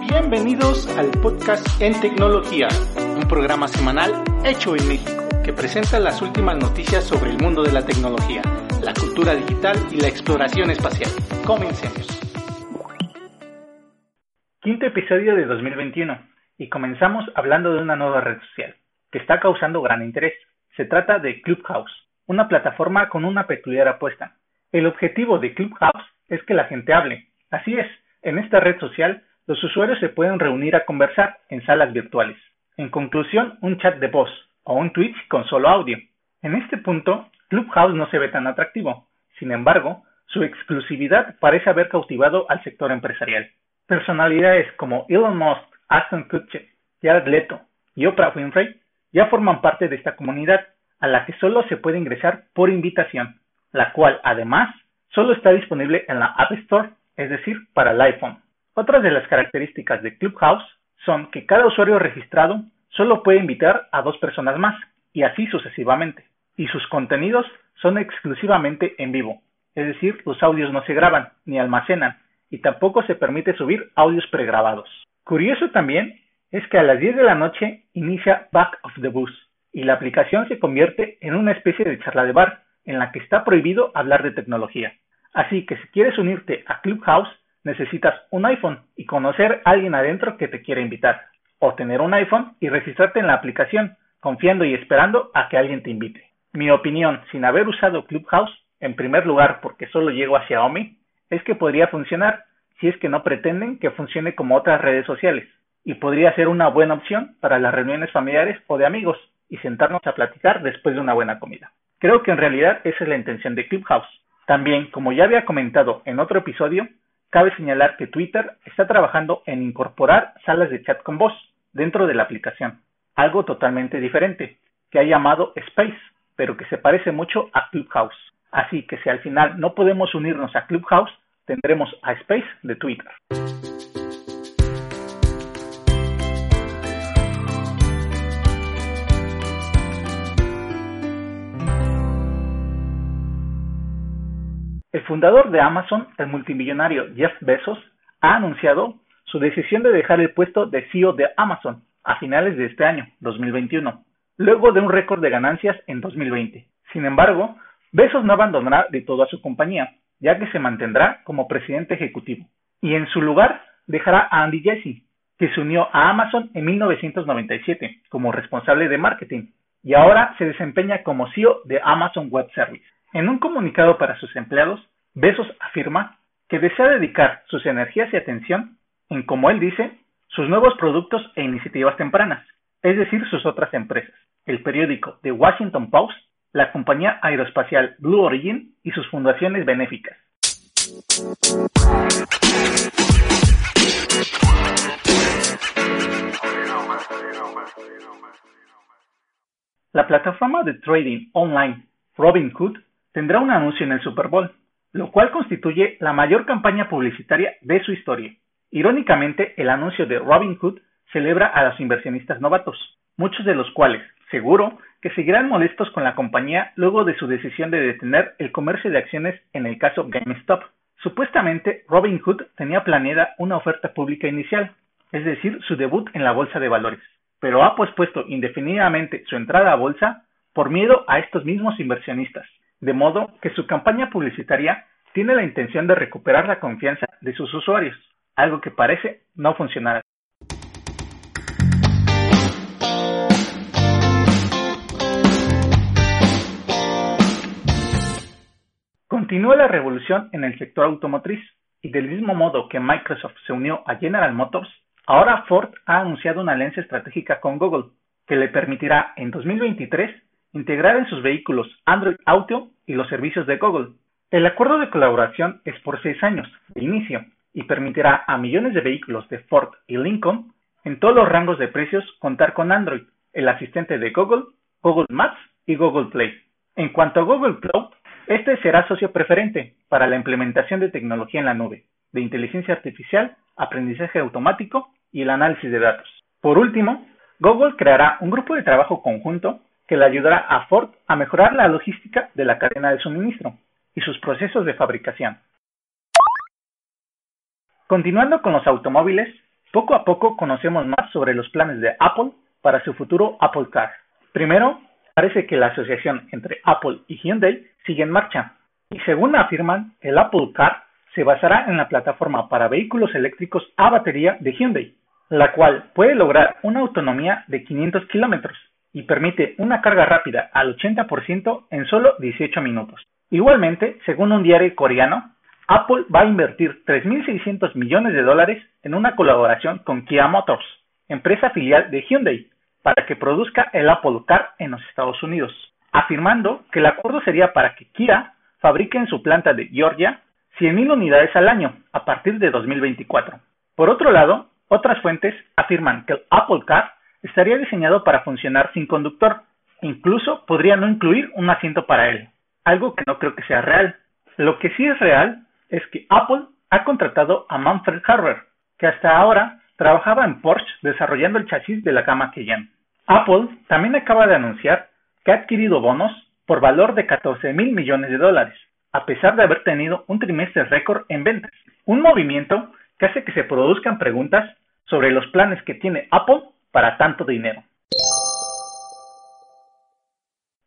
Bienvenidos al podcast En Tecnología, un programa semanal hecho en México que presenta las últimas noticias sobre el mundo de la tecnología, la cultura digital y la exploración espacial. Comencemos. Quinto episodio de 2021 y comenzamos hablando de una nueva red social que está causando gran interés. Se trata de Clubhouse, una plataforma con una peculiar apuesta. El objetivo de Clubhouse es que la gente hable. Así es, en esta red social los usuarios se pueden reunir a conversar en salas virtuales. En conclusión, un chat de voz o un Twitch con solo audio. En este punto, Clubhouse no se ve tan atractivo. Sin embargo, su exclusividad parece haber cautivado al sector empresarial. Personalidades como Elon Musk, Aston Kutcher, Jared Leto y Oprah Winfrey ya forman parte de esta comunidad, a la que solo se puede ingresar por invitación, la cual además solo está disponible en la App Store, es decir, para el iPhone. Otras de las características de Clubhouse son que cada usuario registrado solo puede invitar a dos personas más, y así sucesivamente, y sus contenidos son exclusivamente en vivo, es decir, los audios no se graban ni almacenan, y tampoco se permite subir audios pregrabados. Curioso también es que a las 10 de la noche inicia Back of the Bus, y la aplicación se convierte en una especie de charla de bar, en la que está prohibido hablar de tecnología. Así que si quieres unirte a Clubhouse, necesitas un iPhone y conocer a alguien adentro que te quiera invitar, o tener un iPhone y registrarte en la aplicación, confiando y esperando a que alguien te invite. Mi opinión, sin haber usado Clubhouse, en primer lugar porque solo llego a Xiaomi, es que podría funcionar si es que no pretenden que funcione como otras redes sociales, y podría ser una buena opción para las reuniones familiares o de amigos, y sentarnos a platicar después de una buena comida. Creo que en realidad esa es la intención de Clubhouse. También, como ya había comentado en otro episodio, Cabe señalar que Twitter está trabajando en incorporar salas de chat con voz dentro de la aplicación, algo totalmente diferente, que ha llamado Space, pero que se parece mucho a Clubhouse. Así que si al final no podemos unirnos a Clubhouse, tendremos a Space de Twitter. El fundador de Amazon, el multimillonario Jeff Bezos, ha anunciado su decisión de dejar el puesto de CEO de Amazon a finales de este año, 2021, luego de un récord de ganancias en 2020. Sin embargo, Bezos no abandonará de todo a su compañía, ya que se mantendrá como presidente ejecutivo, y en su lugar dejará a Andy Jassy, que se unió a Amazon en 1997 como responsable de marketing y ahora se desempeña como CEO de Amazon Web Service. En un comunicado para sus empleados, Besos afirma que desea dedicar sus energías y atención en, como él dice, sus nuevos productos e iniciativas tempranas, es decir, sus otras empresas, el periódico The Washington Post, la compañía aeroespacial Blue Origin y sus fundaciones benéficas. La plataforma de trading online Robinhood tendrá un anuncio en el Super Bowl, lo cual constituye la mayor campaña publicitaria de su historia. Irónicamente, el anuncio de Robinhood celebra a los inversionistas novatos, muchos de los cuales, seguro, que seguirán molestos con la compañía luego de su decisión de detener el comercio de acciones en el caso GameStop. Supuestamente, Robinhood tenía planeada una oferta pública inicial, es decir, su debut en la bolsa de valores, pero ha pospuesto indefinidamente su entrada a bolsa por miedo a estos mismos inversionistas, de modo que su campaña publicitaria tiene la intención de recuperar la confianza de sus usuarios, algo que parece no funcionar. Continúa la revolución en el sector automotriz y del mismo modo que Microsoft se unió a General Motors, ahora Ford ha anunciado una alianza estratégica con Google que le permitirá en 2023 integrar en sus vehículos Android Auto y los servicios de Google. El acuerdo de colaboración es por seis años de inicio y permitirá a millones de vehículos de Ford y Lincoln en todos los rangos de precios contar con Android, el asistente de Google, Google Maps y Google Play. En cuanto a Google Cloud, Este será socio preferente para la implementación de tecnología en la nube, de inteligencia artificial, aprendizaje automático y el análisis de datos. Por último, Google creará un grupo de trabajo conjunto que le ayudará a Ford a mejorar la logística de la cadena de suministro y sus procesos de fabricación. Continuando con los automóviles, poco a poco conocemos más sobre los planes de Apple para su futuro Apple Car. Primero, parece que la asociación entre Apple y Hyundai sigue en marcha, y según afirman, el Apple Car se basará en la plataforma para vehículos eléctricos a batería de Hyundai, la cual puede lograr una autonomía de 500 kilómetros y permite una carga rápida al 80% en solo 18 minutos. Igualmente, según un diario coreano, Apple va a invertir 3.600 millones de dólares en una colaboración con Kia Motors, empresa filial de Hyundai, para que produzca el Apple Car en los Estados Unidos, afirmando que el acuerdo sería para que Kia fabrique en su planta de Georgia 100.000 unidades al año a partir de 2024. Por otro lado, otras fuentes afirman que el Apple Car estaría diseñado para funcionar sin conductor, incluso podría no incluir un asiento para él, algo que no creo que sea real. Lo que sí es real es que Apple ha contratado a Manfred Harrer, que hasta ahora trabajaba en Porsche desarrollando el chasis de la gama Cayenne. Apple también acaba de anunciar que ha adquirido bonos por valor de 14 mil millones de dólares, a pesar de haber tenido un trimestre récord en ventas, un movimiento que hace que se produzcan preguntas sobre los planes que tiene Apple para tanto dinero.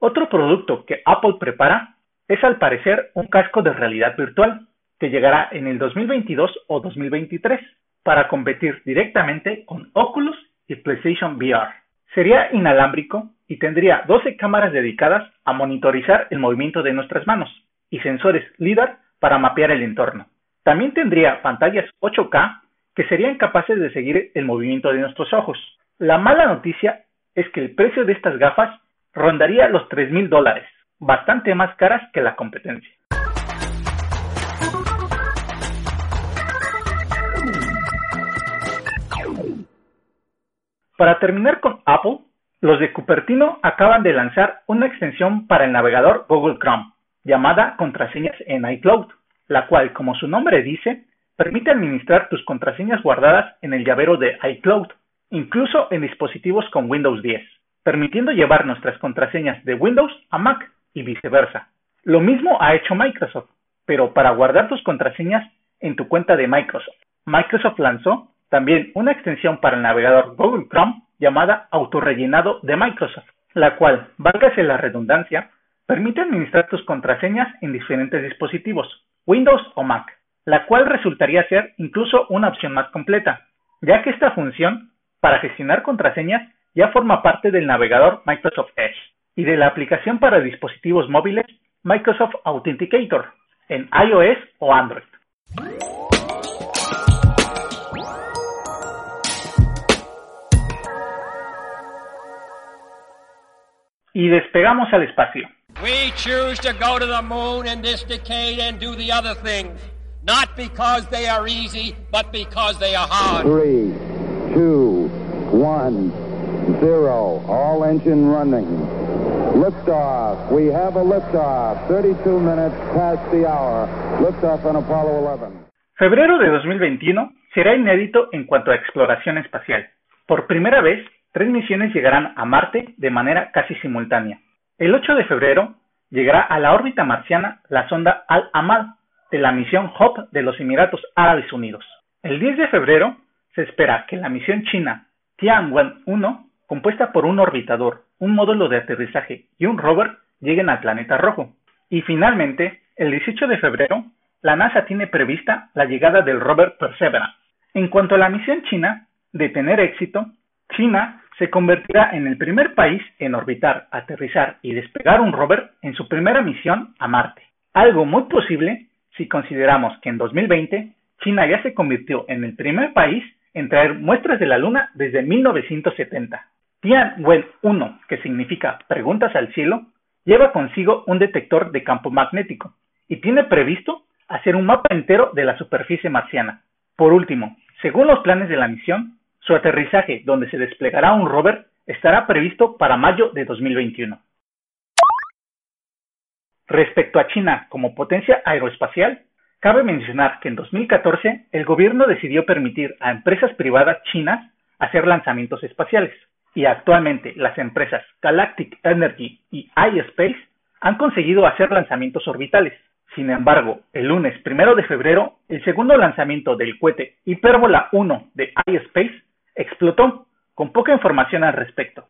Otro producto que Apple prepara es al parecer un casco de realidad virtual que llegará en el 2022 o 2023 para competir directamente con Oculus y PlayStation VR. Sería inalámbrico y tendría 12 cámaras dedicadas a monitorizar el movimiento de nuestras manos y sensores LIDAR para mapear el entorno. También tendría pantallas 8K que serían capaces de seguir el movimiento de nuestros ojos. La mala noticia es que el precio de estas gafas rondaría los 3 mil dólares, bastante más caras que la competencia. Para terminar con Apple, los de Cupertino acaban de lanzar una extensión para el navegador Google Chrome, llamada Contraseñas en iCloud, la cual, como su nombre dice, permite administrar tus contraseñas guardadas en el llavero de iCloud, incluso en dispositivos con Windows 10, permitiendo llevar nuestras contraseñas de Windows a Mac y viceversa. Lo mismo ha hecho Microsoft, pero para guardar tus contraseñas en tu cuenta de Microsoft. Microsoft lanzó también una extensión para el navegador Google Chrome llamada Autorrellenado de Microsoft, la cual, válgase la redundancia, permite administrar tus contraseñas en diferentes dispositivos, Windows o Mac, la cual resultaría ser incluso una opción más completa, ya que esta función para gestionar contraseñas ya forma parte del navegador Microsoft Edge y de la aplicación para dispositivos móviles Microsoft Authenticator en iOS o Android. Y despegamos al espacio. We choose to go to the moon in this decade and do the other things, not because they are easy, but because they are hard. Three, two, one, zero. All engine running. Liftoff. We have a liftoff. 32 minutes past the hour. Liftoff on Apollo 11. Febrero de 2021 será inédito en cuanto a exploración espacial. Por primera vez, Tres misiones llegarán a Marte de manera casi simultánea. El 8 de febrero llegará a la órbita marciana la sonda Al-Amal de la misión HOP de los Emiratos Árabes Unidos. El 10 de febrero se espera que la misión china Tianwen-1, compuesta por un orbitador, un módulo de aterrizaje y un rover, lleguen al planeta rojo. Y finalmente, el 18 de febrero, la NASA tiene prevista la llegada del rover Perseverance. En cuanto a la misión china, de tener éxito, China se convertirá en el primer país en orbitar, aterrizar y despegar un rover en su primera misión a Marte, algo muy posible si consideramos que en 2020 China ya se convirtió en el primer país en traer muestras de la Luna desde 1970. Tianwen-1, que significa preguntas al cielo, lleva consigo un detector de campo magnético y tiene previsto hacer un mapa entero de la superficie marciana. Por último, según los planes de la misión, su aterrizaje, donde se desplegará un rover, estará previsto para mayo de 2021. Respecto a China como potencia aeroespacial, cabe mencionar que en 2014 el gobierno decidió permitir a empresas privadas chinas hacer lanzamientos espaciales y actualmente las empresas Galactic Energy y iSpace han conseguido hacer lanzamientos orbitales. Sin embargo, el lunes primero de febrero, el segundo lanzamiento del cohete Hyperbola 1 de iSpace explotó, con poca información al respecto.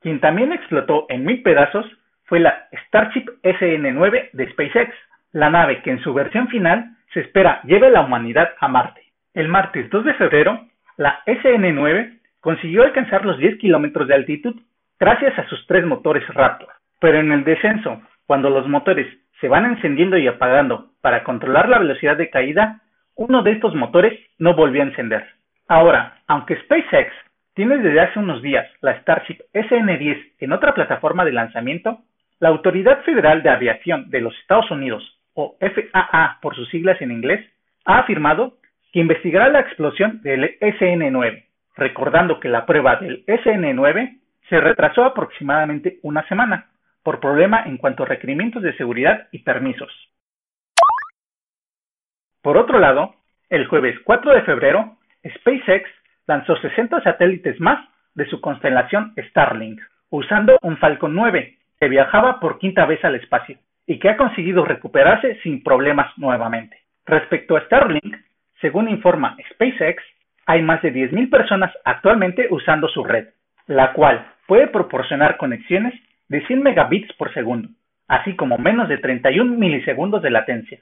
Quien también explotó en mil pedazos fue la Starship SN9 de SpaceX, la nave que en su versión final se espera lleve la humanidad a Marte. El martes 2 de febrero, la SN9 consiguió alcanzar los 10 kilómetros de altitud gracias a sus tres motores Raptor, pero en el descenso, cuando los motores se van encendiendo y apagando para controlar la velocidad de caída, uno de estos motores no volvió a encender. Ahora, aunque SpaceX tiene desde hace unos días la Starship SN-10 en otra plataforma de lanzamiento, la Autoridad Federal de Aviación de los Estados Unidos, o FAA por sus siglas en inglés, ha afirmado que investigará la explosión del SN-9, recordando que la prueba del SN-9 se retrasó aproximadamente una semana por problema en cuanto a requerimientos de seguridad y permisos. Por otro lado, el jueves 4 de febrero, SpaceX lanzó 60 satélites más de su constelación Starlink, usando un Falcon 9, que viajaba por quinta vez al espacio y que ha conseguido recuperarse sin problemas nuevamente. Respecto a Starlink, según informa SpaceX, hay más de 10.000 personas actualmente usando su red, la cual puede proporcionar conexiones de 100 megabits por segundo, así como menos de 31 milisegundos de latencia.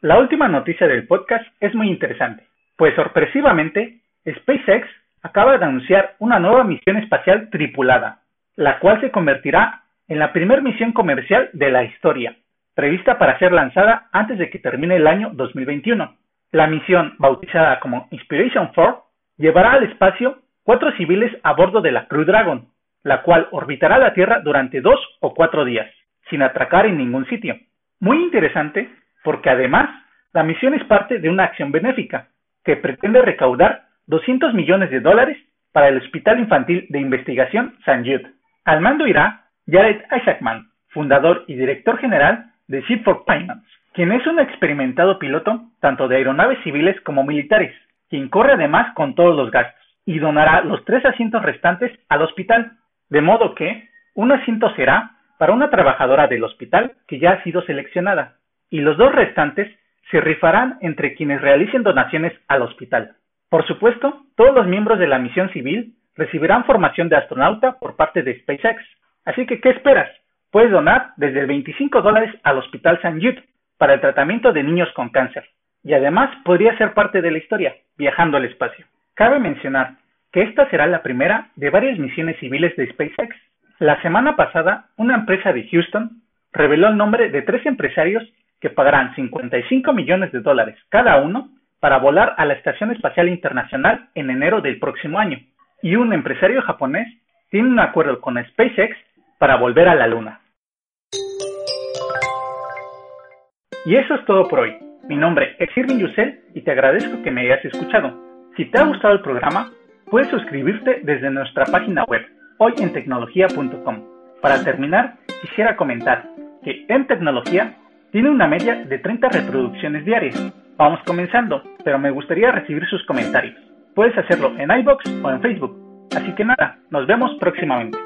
La última noticia del podcast es muy interesante, pues sorpresivamente SpaceX acaba de anunciar una nueva misión espacial tripulada, la cual se convertirá en la primera misión comercial de la historia, prevista para ser lanzada antes de que termine el año 2021. La misión, bautizada como Inspiration 4, llevará al espacio cuatro civiles a bordo de la Crew Dragon, la cual orbitará la Tierra durante dos o cuatro días, sin atracar en ningún sitio. Muy interesante porque además la misión es parte de una acción benéfica que pretende recaudar 200 millones de dólares para el Hospital Infantil de Investigación San Jude. Al mando irá Jared Isaacman, fundador y director general de for Finance, quien es un experimentado piloto tanto de aeronaves civiles como militares, quien corre además con todos los gastos y donará los tres asientos restantes al hospital, de modo que un asiento será para una trabajadora del hospital que ya ha sido seleccionada y los dos restantes se rifarán entre quienes realicen donaciones al hospital. Por supuesto, todos los miembros de la misión civil recibirán formación de astronauta por parte de SpaceX. Así que, ¿qué esperas? Puedes donar desde 25 dólares al Hospital St. Jude para el tratamiento de niños con cáncer. Y además podría ser parte de la historia, viajando al espacio. Cabe mencionar que esta será la primera de varias misiones civiles de SpaceX. La semana pasada, una empresa de Houston reveló el nombre de tres empresarios que pagarán 55 millones de dólares cada uno para volar a la Estación Espacial Internacional en enero del próximo año. Y un empresario japonés tiene un acuerdo con SpaceX para volver a la Luna. Y eso es todo por hoy. Mi nombre es Irving Yusel y te agradezco que me hayas escuchado. Si te ha gustado el programa, puedes suscribirte desde nuestra página web hoyentecnología.com. Para terminar, quisiera comentar que en tecnología tiene una media de 30 reproducciones diarias. Vamos comenzando, pero me gustaría recibir sus comentarios. Puedes hacerlo en iBox o en Facebook. Así que nada, nos vemos próximamente.